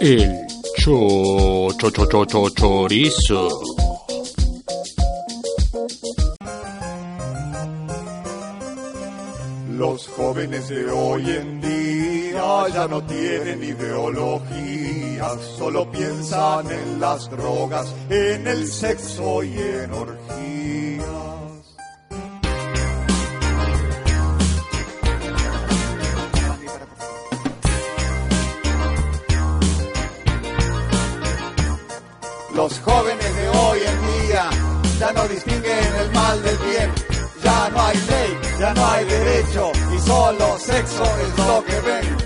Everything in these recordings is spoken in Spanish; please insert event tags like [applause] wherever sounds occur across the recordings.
El cho, cho, cho, cho, cho, chorizo. Los jóvenes de hoy en día ya no tienen ideologías, solo piensan en las drogas, en el sexo y en orgías. Hay ley, ya no hay derecho y solo sexo es lo que ven.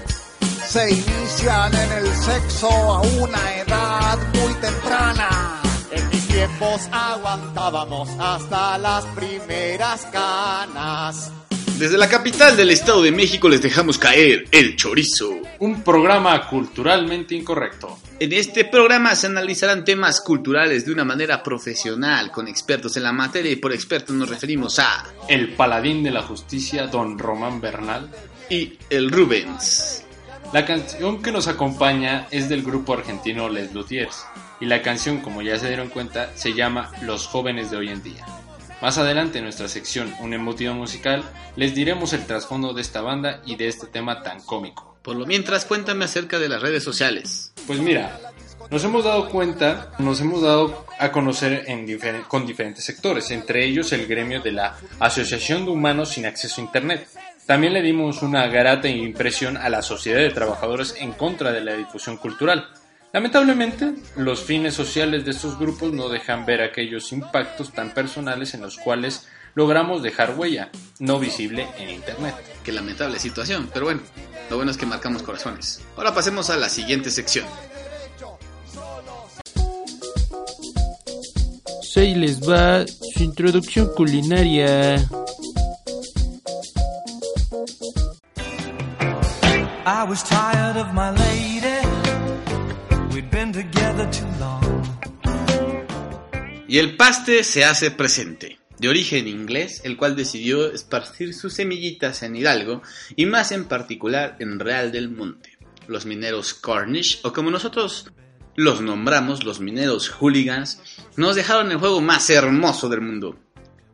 Se inician en el sexo a una edad muy temprana. En mis tiempos aguantábamos hasta las primeras canas. Desde la capital del Estado de México les dejamos caer el chorizo. Un programa culturalmente incorrecto. En este programa se analizarán temas culturales de una manera profesional, con expertos en la materia y por expertos nos referimos a... El paladín de la justicia, don Román Bernal. Y el Rubens. La canción que nos acompaña es del grupo argentino Les Luthiers. Y la canción, como ya se dieron cuenta, se llama Los jóvenes de hoy en día. Más adelante en nuestra sección Un emotivo musical les diremos el trasfondo de esta banda y de este tema tan cómico. Por lo mientras, cuéntame acerca de las redes sociales. Pues mira, nos hemos dado cuenta, nos hemos dado a conocer en con diferentes sectores, entre ellos el gremio de la Asociación de Humanos sin Acceso a Internet. También le dimos una grata impresión a la Sociedad de Trabajadores en contra de la difusión cultural. Lamentablemente, los fines sociales de estos grupos no dejan ver aquellos impactos tan personales en los cuales logramos dejar huella, no visible en Internet. Qué lamentable situación, pero bueno, lo bueno es que marcamos corazones. Ahora pasemos a la siguiente sección. Ahí les va su introducción culinaria. I was tired of my lady. We'd been together too long. Y el paste se hace presente. De origen inglés, el cual decidió esparcir sus semillitas en Hidalgo y más en particular en Real del Monte. Los mineros Cornish, o como nosotros los nombramos, los mineros hooligans, nos dejaron el juego más hermoso del mundo,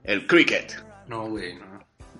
el cricket. No, güey, no.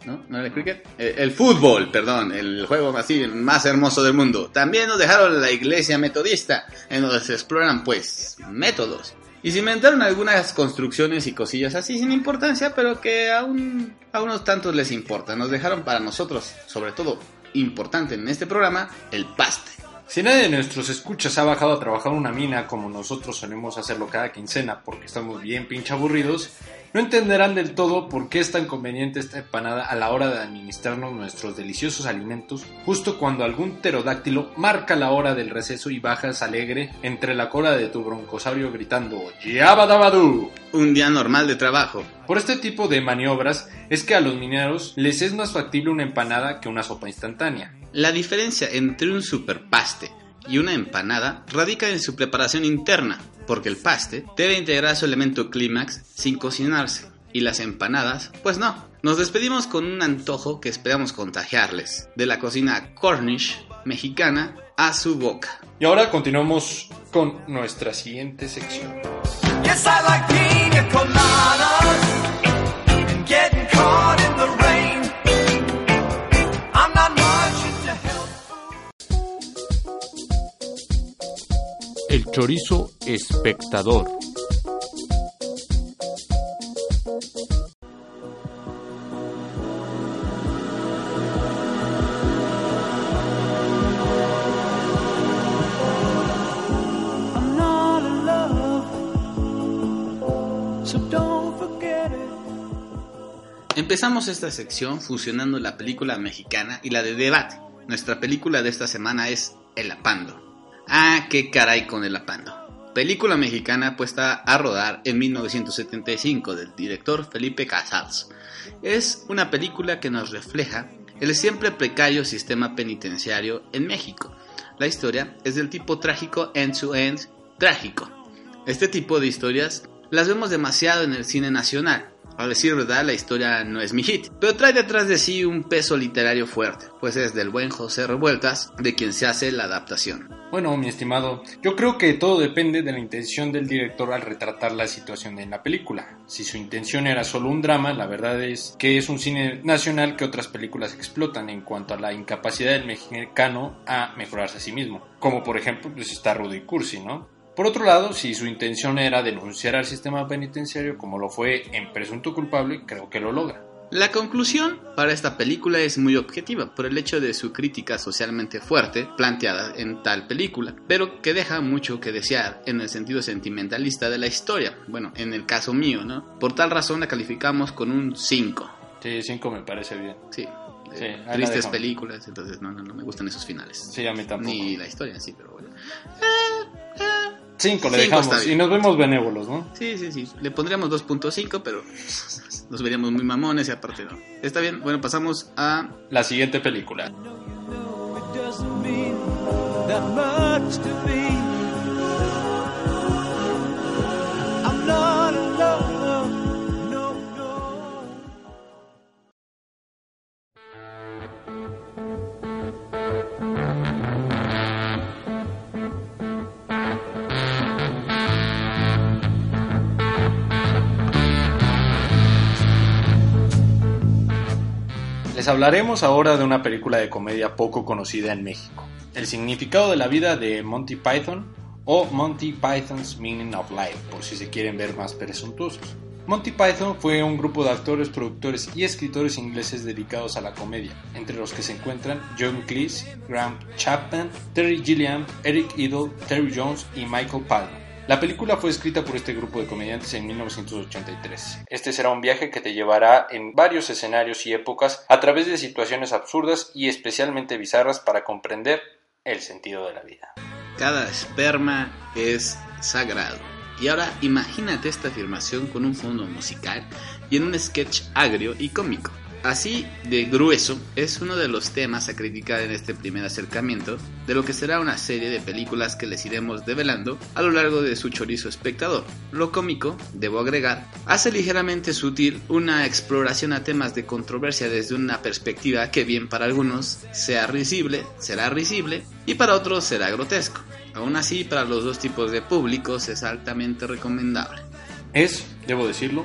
¿No? ¿No era el cricket? El, el fútbol, perdón, el juego así más hermoso del mundo. También nos dejaron la iglesia metodista, en donde se exploran pues métodos. Y se inventaron algunas construcciones y cosillas así sin importancia, pero que aún a unos tantos les importa. Nos dejaron para nosotros, sobre todo importante en este programa, el paste. Si nadie de nuestros escuchas ha bajado a trabajar una mina como nosotros solemos hacerlo cada quincena porque estamos bien pinche aburridos, no entenderán del todo por qué es tan conveniente esta empanada a la hora de administrarnos nuestros deliciosos alimentos justo cuando algún pterodáctilo marca la hora del receso y bajas alegre entre la cola de tu broncosaurio gritando ¡Yabadabadú! Un día normal de trabajo. Por este tipo de maniobras es que a los mineros les es más factible una empanada que una sopa instantánea. La diferencia entre un superpaste y una empanada radica en su preparación interna, porque el paste debe integrar su elemento clímax sin cocinarse, y las empanadas, pues no. Nos despedimos con un antojo que esperamos contagiarles, de la cocina Cornish mexicana a su boca. Y ahora continuamos con nuestra siguiente sección. Yes, I like forget it. Empezamos esta sección fusionando la película mexicana y la de debate, Nuestra película de esta semana es El Apando. Ah, qué caray con El Apando. Película mexicana puesta a rodar en 1975 del director Felipe Casals. Es una película que nos refleja el siempre precario sistema penitenciario en México. La historia es del tipo trágico end-to-end trágico. Este tipo de historias las vemos demasiado en el cine nacional. A decir verdad, la historia no es mi hit, pero trae detrás de sí un peso literario fuerte, pues es del buen José Revueltas de quien se hace la adaptación. Bueno, mi estimado, yo creo que todo depende de la intención del director al retratar la situación en la película. Si su intención era solo un drama, la verdad es que es un cine nacional que otras películas explotan en cuanto a la incapacidad del mexicano a mejorarse a sí mismo. Como por ejemplo, pues está Rudy Cursi, ¿no? Por otro lado, si su intención era denunciar al sistema penitenciario como lo fue en Presunto Culpable, creo que lo logra. La conclusión para esta película es muy objetiva por el hecho de su crítica socialmente fuerte planteada en tal película, pero que deja mucho que desear en el sentido sentimentalista de la historia. Bueno, en el caso mío, ¿no? Por tal razón la calificamos con un 5. Sí, 5 me parece bien. Sí. Sí, eh, la tristes películas, entonces no, no, no me gustan esos finales. Sí, a mí tampoco. Ni la historia sí, pero bueno. 5 le Cinco dejamos y nos vemos benévolos, ¿no? Sí, sí, sí. Le pondríamos 2.5, pero nos veríamos muy mamones y aparte no. Está bien, bueno, pasamos a La siguiente película. Les hablaremos ahora de una película de comedia poco conocida en México. El significado de la vida de Monty Python o Monty Python's Meaning of Life, por si se quieren ver más presuntuosos. Monty Python fue un grupo de actores, productores y escritores ingleses dedicados a la comedia, entre los que se encuentran John Cleese, Graham Chapman, Terry Gilliam, Eric Idle, Terry Jones y Michael Palmer. La película fue escrita por este grupo de comediantes en 1983. Este será un viaje que te llevará en varios escenarios y épocas a través de situaciones absurdas y especialmente bizarras para comprender el sentido de la vida. Cada esperma es sagrado. Y ahora imagínate esta afirmación con un fondo musical y en un sketch agrio y cómico. Así de grueso es uno de los temas a criticar en este primer acercamiento de lo que será una serie de películas que les iremos develando a lo largo de su chorizo espectador. Lo cómico, debo agregar, hace ligeramente sutil una exploración a temas de controversia desde una perspectiva que bien para algunos sea risible, será risible y para otros será grotesco. Aún así, para los dos tipos de públicos es altamente recomendable. Es, debo decirlo,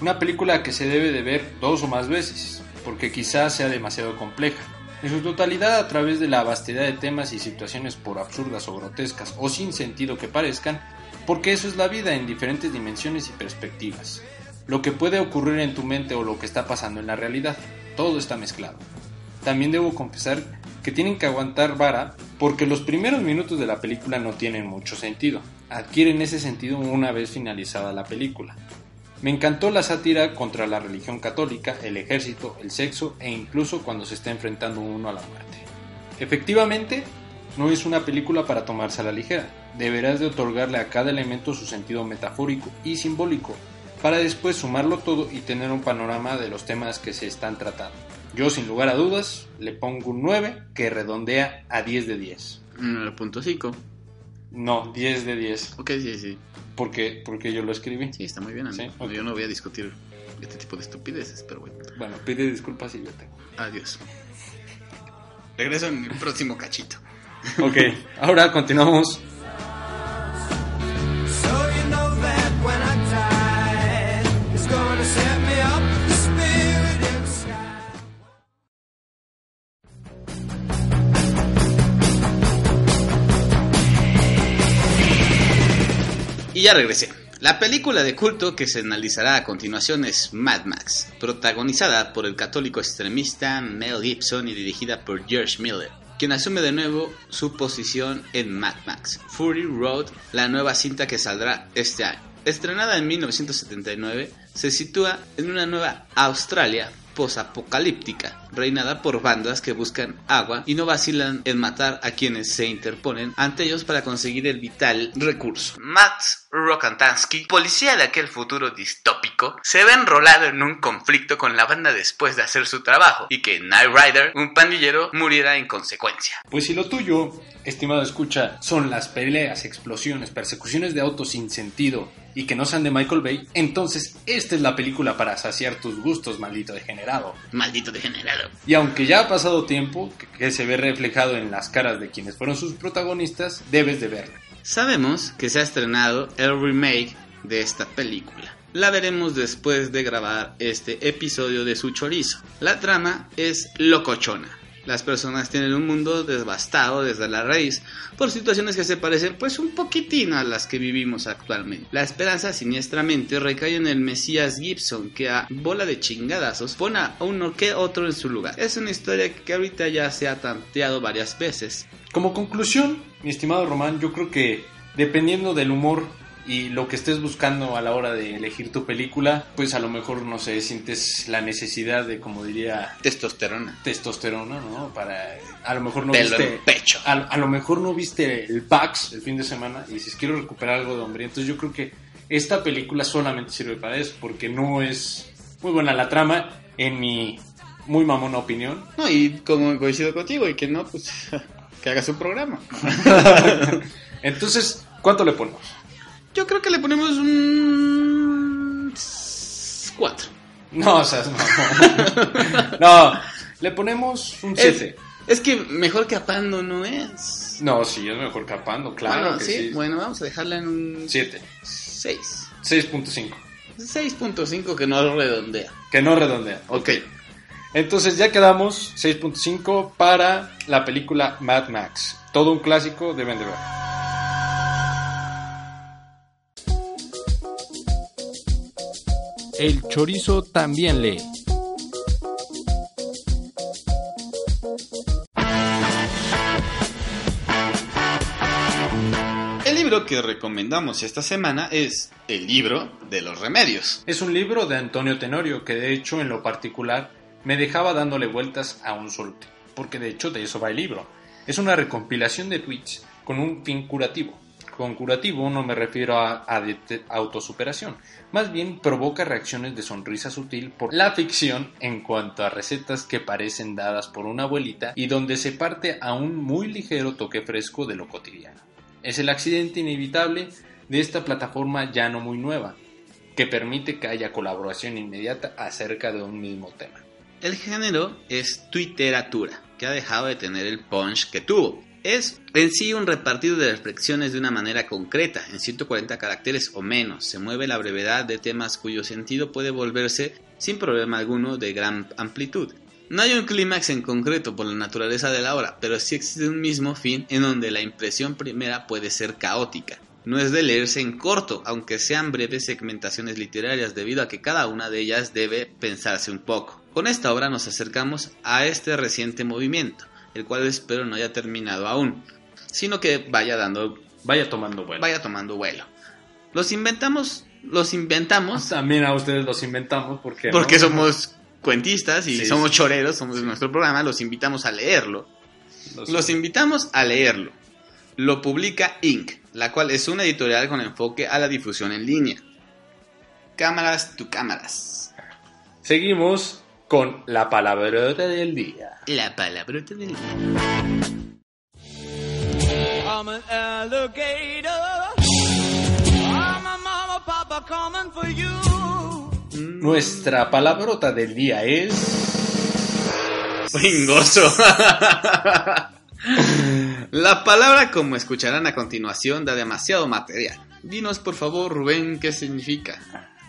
una película que se debe de ver dos o más veces, porque quizás sea demasiado compleja. En su totalidad, a través de la vastedad de temas y situaciones por absurdas o grotescas o sin sentido que parezcan, porque eso es la vida en diferentes dimensiones y perspectivas. Lo que puede ocurrir en tu mente o lo que está pasando en la realidad, todo está mezclado. También debo confesar que tienen que aguantar vara porque los primeros minutos de la película no tienen mucho sentido. Adquieren ese sentido una vez finalizada la película. Me encantó la sátira contra la religión católica, el ejército, el sexo e incluso cuando se está enfrentando uno a la muerte. Efectivamente, no es una película para tomarse a la ligera. Deberás de otorgarle a cada elemento su sentido metafórico y simbólico para después sumarlo todo y tener un panorama de los temas que se están tratando. Yo sin lugar a dudas le pongo un 9 que redondea a 10 de 10. 9.5. No, 10 de 10. Ok, sí, sí. Porque, porque yo lo escribí. Sí, está muy bien. Sí, amigo. ok. Yo no voy a discutir este tipo de estupideces, pero bueno. Bueno, pide disculpas y yo tengo. Adiós. Regreso en el próximo cachito. Ok, ahora continuamos. Y ya regresé. La película de culto que se analizará a continuación es Mad Max, protagonizada por el católico extremista Mel Gibson y dirigida por George Miller, quien asume de nuevo su posición en Mad Max. Fury Road, la nueva cinta que saldrá este año. Estrenada en 1979, se sitúa en una nueva Australia posapocalíptica, reinada por bandas que buscan agua y no vacilan en matar a quienes se interponen ante ellos para conseguir el vital recurso. Matt Rokantansky, policía de aquel futuro distópico, se ve enrolado en un conflicto con la banda después de hacer su trabajo y que Knight Rider, un pandillero, muriera en consecuencia. Pues si lo tuyo, estimado escucha, son las peleas, explosiones, persecuciones de autos sin sentido y que no sean de Michael Bay, entonces esta es la película para saciar tus gustos, maldito degenerado. Maldito degenerado. Y aunque ya ha pasado tiempo, que, que se ve reflejado en las caras de quienes fueron sus protagonistas, debes de verla. Sabemos que se ha estrenado el remake de esta película. La veremos después de grabar este episodio de su chorizo. La trama es locochona. Las personas tienen un mundo devastado desde la raíz por situaciones que se parecen pues un poquitín a las que vivimos actualmente. La esperanza siniestramente recae en el Mesías Gibson que a bola de chingadazos pone a uno que otro en su lugar. Es una historia que ahorita ya se ha tanteado varias veces. Como conclusión, mi estimado Román, yo creo que dependiendo del humor y lo que estés buscando a la hora de elegir tu película, pues a lo mejor, no sé, sientes la necesidad de, como diría, Testosterona. testosterona, ¿no? Para, a lo mejor no viste... pecho. A, a lo mejor no viste el Pax el fin de semana y dices, quiero recuperar algo de hombre. Entonces yo creo que esta película solamente sirve para eso, porque no es muy buena la trama, en mi muy mamona opinión. No, y como coincido contigo y que no, pues [laughs] que haga su programa. [laughs] Entonces, ¿cuánto le ponemos? Yo creo que le ponemos un 4. No, o sea, no. [laughs] no, le ponemos un 7. Es que mejor que Apando no es. No, sí, es mejor capando, claro bueno, que sí, sí. Bueno, vamos a dejarla en un 7. 6. 6.5. 6.5 que no redondea. Que no redondea. Ok. Entonces ya quedamos 6.5 para la película Mad Max. Todo un clásico, deben de ver. El chorizo también lee. El libro que recomendamos esta semana es El libro de los remedios. Es un libro de Antonio Tenorio que de hecho en lo particular me dejaba dándole vueltas a un solo tema, porque de hecho de eso va el libro. Es una recompilación de tweets con un fin curativo. Con curativo no me refiero a, a autosuperación, más bien provoca reacciones de sonrisa sutil por la ficción en cuanto a recetas que parecen dadas por una abuelita y donde se parte a un muy ligero toque fresco de lo cotidiano. Es el accidente inevitable de esta plataforma ya no muy nueva, que permite que haya colaboración inmediata acerca de un mismo tema. El género es twitteratura, que ha dejado de tener el punch que tuvo. Es en sí un repartido de reflexiones de una manera concreta, en 140 caracteres o menos. Se mueve la brevedad de temas cuyo sentido puede volverse, sin problema alguno, de gran amplitud. No hay un clímax en concreto por la naturaleza de la obra, pero sí existe un mismo fin en donde la impresión primera puede ser caótica. No es de leerse en corto, aunque sean breves segmentaciones literarias, debido a que cada una de ellas debe pensarse un poco. Con esta obra nos acercamos a este reciente movimiento, el cual espero no haya terminado aún, sino que vaya dando, Vaya tomando vuelo. vaya tomando vuelo. Los inventamos, los inventamos También a ustedes los inventamos porque porque somos cuentistas y Sí, somos sí. choreros, somos de nuestro programa, los invitamos a leerlo. los, Los invitamos a leerlo. Lo publica Inc., la cual es una editorial con enfoque a la difusión en línea. Cámaras tu cámaras. Seguimos con la palabrota del día. La palabrota del día. I'm an alligator. I'm a mama, papa coming for you. Nuestra palabrota del día es Pringoso. [laughs] La palabra, como escucharán a continuación, da demasiado material. Dinos por favor, Rubén, qué significa.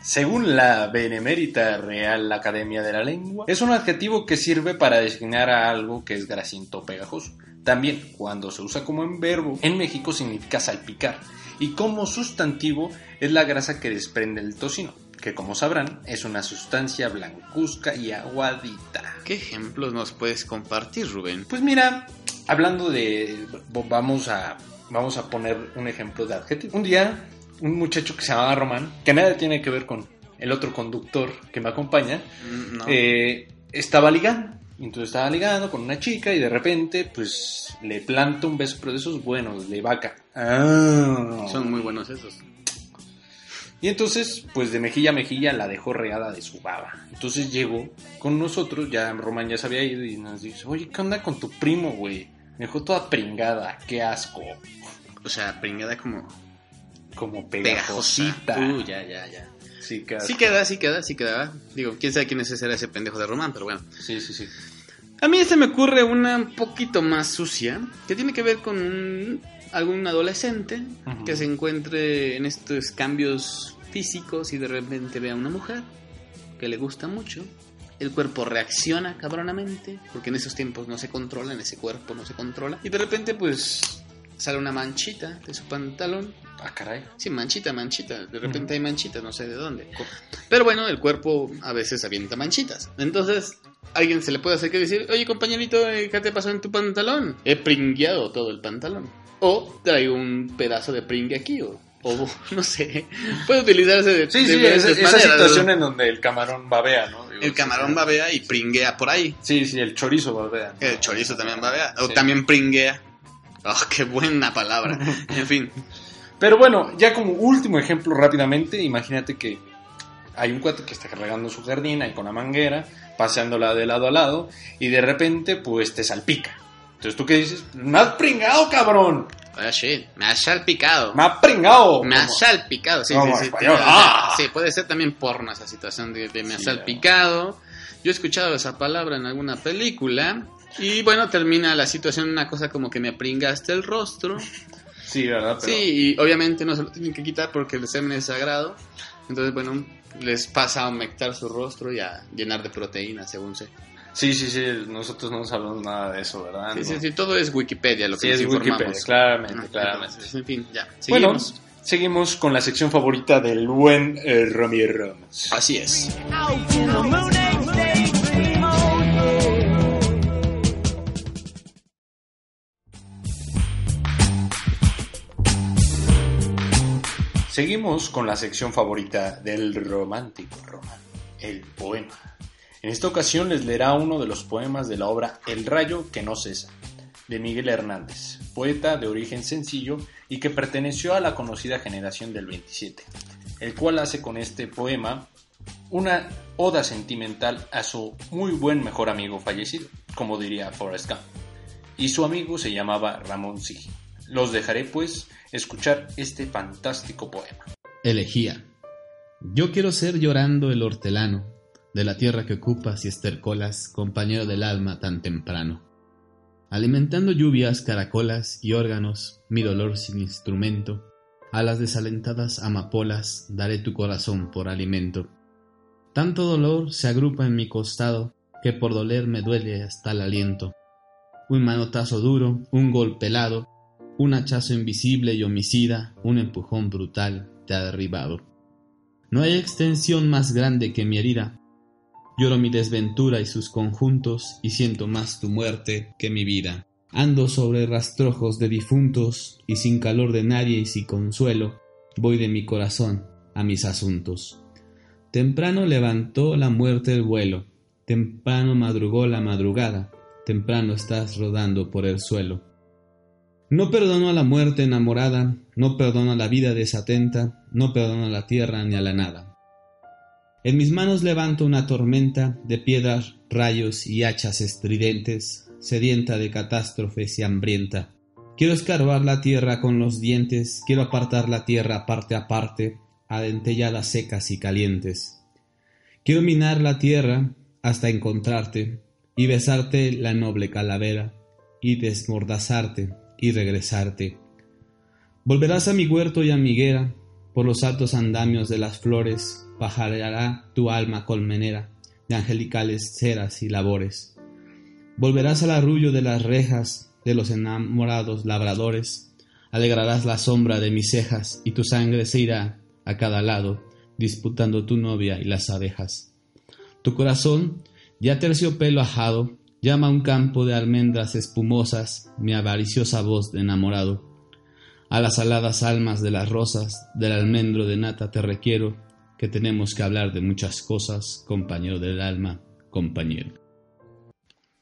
Según la Benemérita Real Academia de la Lengua, es un adjetivo que sirve para designar a algo que es grasiento o pegajoso. También, cuando se usa como en verbo, en México significa salpicar, y como sustantivo es la grasa que desprende el tocino, que como sabrán es una sustancia blancuzca y aguadita. ¿Qué ejemplos nos puedes compartir, Rubén? Pues mira, hablando de... Vamos a, vamos a poner un ejemplo de adjetivo. Un día, un muchacho que se llamaba Román, que nada tiene que ver con el otro conductor que me acompaña, Mm, No. eh, estaba ligando. Entonces estaba ligando con una chica y de repente, pues, le planta un beso, pero de esos buenos, de vaca. Ah. Son muy buenos esos. Y entonces, pues de mejilla a mejilla la dejó regada de su baba. Entonces llegó con nosotros, ya Román ya se había ido y nos dice, oye, ¿qué onda con tu primo, güey? Me dejó toda pringada, qué asco. O sea, pringada como Como pegajosita. pegajosita. Uh, ya, ya, ya. Sí, qué Sí queda, sí queda, sí queda. Digo, quién sabe quién es ese, era ese pendejo de Román, pero bueno. sí, sí, sí. A mí este me ocurre una un poquito más sucia, que tiene que ver con un- algún adolescente que se encuentre en estos cambios físicos y de repente ve a una mujer que le gusta mucho. El cuerpo reacciona cabronamente, porque en esos tiempos no se controla, en ese cuerpo no se controla. Y de repente pues sale una manchita de su pantalón. Ah, caray. Sí, manchita, manchita. De repente hay manchitas, no sé de dónde. Pero bueno, el cuerpo a veces avienta manchitas. Entonces, alguien se le puede hacer que decir, oye compañerito, eh, ¿qué te pasó en tu pantalón? He pringueado todo el pantalón. O traigo un pedazo de pringue aquí, o, o [laughs] no sé. Puede utilizarse de, Sí, de sí, esa maneras, situación ¿no? en donde el camarón babea, ¿no? Digo, El camarón babea y pringuea por ahí. Sí, sí, el chorizo babea. ¿no? El chorizo también babea. O Sí. también pringuea. Oh, [laughs] qué buena palabra. En fin. Pero bueno, ya como último ejemplo rápidamente, imagínate que hay un cuate que está regando su jardín ahí con la manguera, paseándola de lado a lado, y de repente pues te salpica. Entonces tú qué dices, me has pringado, cabrón, shit. Me ha salpicado. me has pringado. Me ha Como- salpicado, sí, sí, sí. Sí, ¡ah! Sí, puede ser también porno esa situación de, de me ha Sí, salpicado. Yo he escuchado esa palabra en alguna película. Y bueno, termina la situación una cosa como que me pringaste el rostro. Sí, ¿verdad? Pero- Sí, y obviamente no se lo tienen que quitar porque el semen es sagrado. Entonces, bueno, les pasa a humectar su rostro y a llenar de proteínas, según sé. sí, sí, sí, nosotros no sabemos nada de eso, ¿verdad? Sí, No. sí, sí, todo es Wikipedia lo que Sí, nos es informamos. Wikipedia, claramente, Ah, claramente. entonces, en fin, ya. Bueno, Seguimos. seguimos con la sección favorita del buen eh, Romy Ramos. Así es. Seguimos con la sección favorita del romántico román, el poema. En esta ocasión les leerá uno de los poemas de la obra El rayo que no cesa, de Miguel Hernández, poeta de origen sencillo y que perteneció a la conocida generación del 27, el cual hace con este poema una oda sentimental a su muy buen mejor amigo fallecido, como diría Forrest Gump. Y su amigo se llamaba Ramón Sigi. Los dejaré pues escuchar este fantástico poema. Elegía. Yo quiero ser llorando el hortelano, de la tierra que ocupas y estercolas, compañero del alma tan temprano. Alimentando lluvias, caracolas y órganos, mi dolor sin instrumento, a las desalentadas amapolas daré tu corazón por alimento. Tanto dolor se agrupa en mi costado, que por doler me duele hasta el aliento. Un manotazo duro, un golpe helado, un hachazo invisible y homicida, un empujón brutal te ha derribado. No hay extensión más grande que mi herida. Lloro mi desventura y sus conjuntos y siento más tu muerte que mi vida. Ando sobre rastrojos de difuntos y sin calor de nadie y sin consuelo, voy de mi corazón a mis asuntos. Temprano levantó la muerte el vuelo, temprano madrugó la madrugada, temprano estás rodando por el suelo. No perdono a la muerte enamorada, no perdono a la vida desatenta, no perdono a la tierra ni a la nada. En mis manos levanto una tormenta de piedras, rayos y hachas estridentes, sedienta de catástrofes y hambrienta. Quiero escarbar la tierra con los dientes, quiero apartar la tierra parte a parte, a dentelladas secas y calientes. Quiero minar la tierra hasta encontrarte y besarte la noble calavera y desmordazarte y regresarte. Volverás a mi huerto y a mi higuera, por los altos andamios de las flores, pajareará tu alma colmenera de angelicales ceras y labores. Volverás al arrullo de las rejas de los enamorados labradores, alegrarás la sombra de mis cejas y tu sangre se irá a cada lado, disputando tu novia y las abejas. Tu corazón, ya terciopelo ajado, llama a un campo de almendras espumosas mi avariciosa voz de enamorado. A las aladas almas de las rosas, del almendro de nata te requiero, que tenemos que hablar de muchas cosas, compañero del alma, compañero.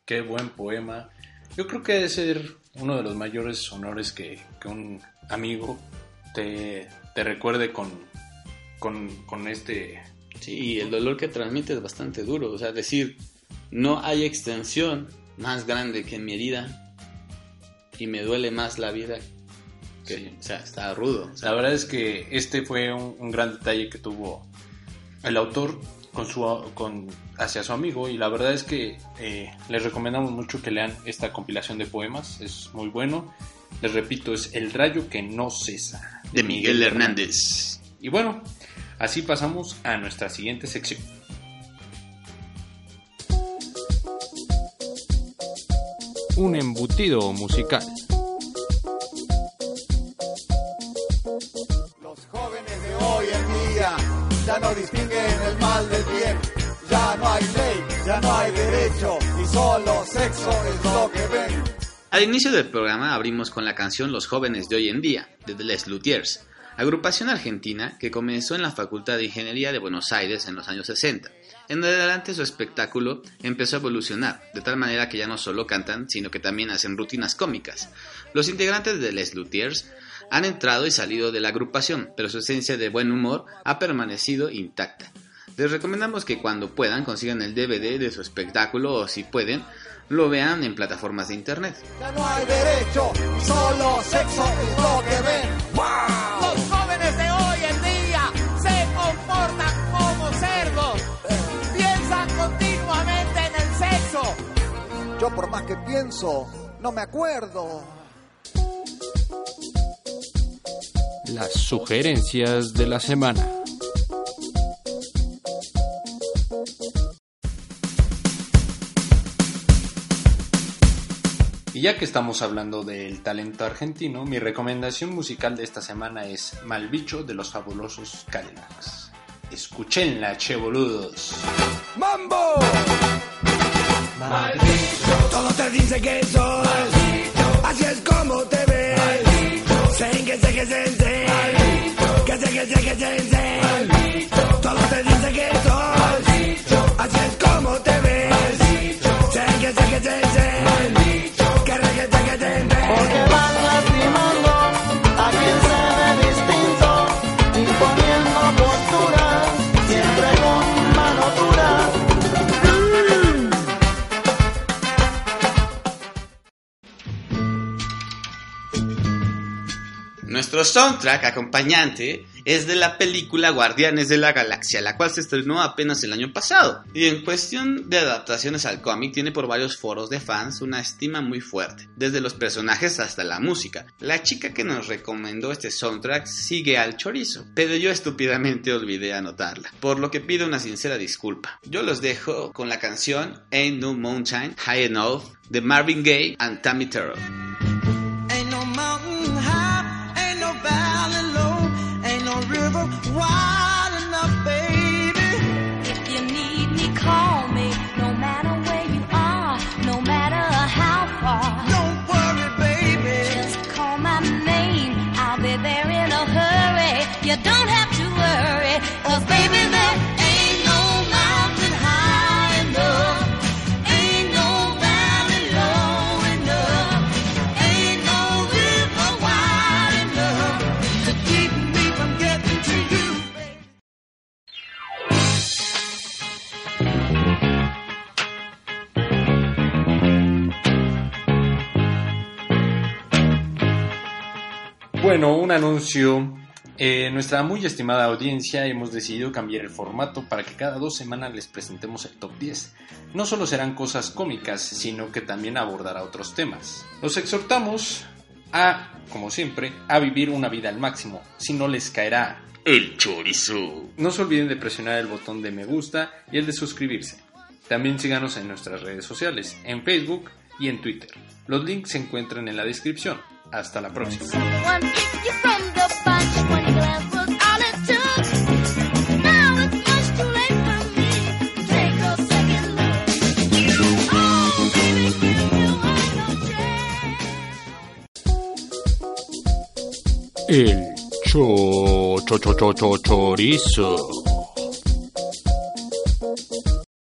qué buen poema. Yo creo que debe ser uno de los mayores honores que, que un amigo te, te recuerde con, con, con este... Sí, el dolor que transmite es bastante duro. O sea, decir, no hay extensión más grande que mi herida y me duele más la vida. Que, Sí. O sea, está rudo. O sea, La verdad es que este fue un, un gran detalle que tuvo el autor con su, con, hacia su amigo y la verdad es que eh, les recomendamos mucho que lean esta compilación de poemas, es muy bueno. Les repito, es El rayo que no cesa. de Miguel Hernández. Y bueno, así pasamos a nuestra siguiente sección. Un embutido musical. Los jóvenes de hoy en día ya no distinguen el mal del bien. Ya no hay ley, ya no hay derecho y solo sexo es lo que ven. Al inicio del programa abrimos con la canción Los jóvenes de hoy en día, de The Les Luthiers, agrupación argentina que comenzó en la Facultad de Ingeniería de Buenos Aires en los años 60. En adelante su espectáculo empezó a evolucionar, de tal manera que ya no solo cantan, sino que también hacen rutinas cómicas. Los integrantes de Les Luthiers han entrado y salido de la agrupación, pero su esencia de buen humor ha permanecido intacta. Les recomendamos que cuando puedan consigan el DVD de su espectáculo o si pueden, lo vean en plataformas de internet. Ya no hay derecho solo sexo es lo que ven. Por más que pienso, no me acuerdo. Las sugerencias de la semana. Y ya que estamos hablando del talento argentino, mi recomendación musical de esta semana es Malbicho de los fabulosos Cadillacs. Escuchenla, che boludos. ¡Mambo! Todo te dice que soy. Así es como te ves. Sen que sé que se sé. Que sé que sé que se sé. Todo te dice que soy. Así es como te ves soundtrack acompañante es de la película Guardianes de la Galaxia, la cual se estrenó apenas el año pasado. Y en cuestión de adaptaciones al cómic, tiene por varios foros de fans una estima muy fuerte, desde los personajes hasta la música. La chica que nos recomendó este soundtrack sigue al chorizo, pero yo estúpidamente olvidé anotarla, por lo que pido una sincera disculpa. Yo los dejo con la canción Ain't No Mountain High Enough de Marvin Gaye and Tammy Terrell. Bueno, un anuncio. Eh, nuestra muy estimada audiencia hemos decidido cambiar el formato para que cada dos semanas les presentemos el top 10. No solo serán cosas cómicas, sino que también abordará otros temas. Los exhortamos a, como siempre, a vivir una vida al máximo, si no les caerá. El chorizo. No se olviden de presionar el botón de me gusta y el de suscribirse. También síganos en nuestras redes sociales, en Facebook y en Twitter. Los links se encuentran en la descripción. Hasta la próxima. Oh. El cho cho cho cho chorizo.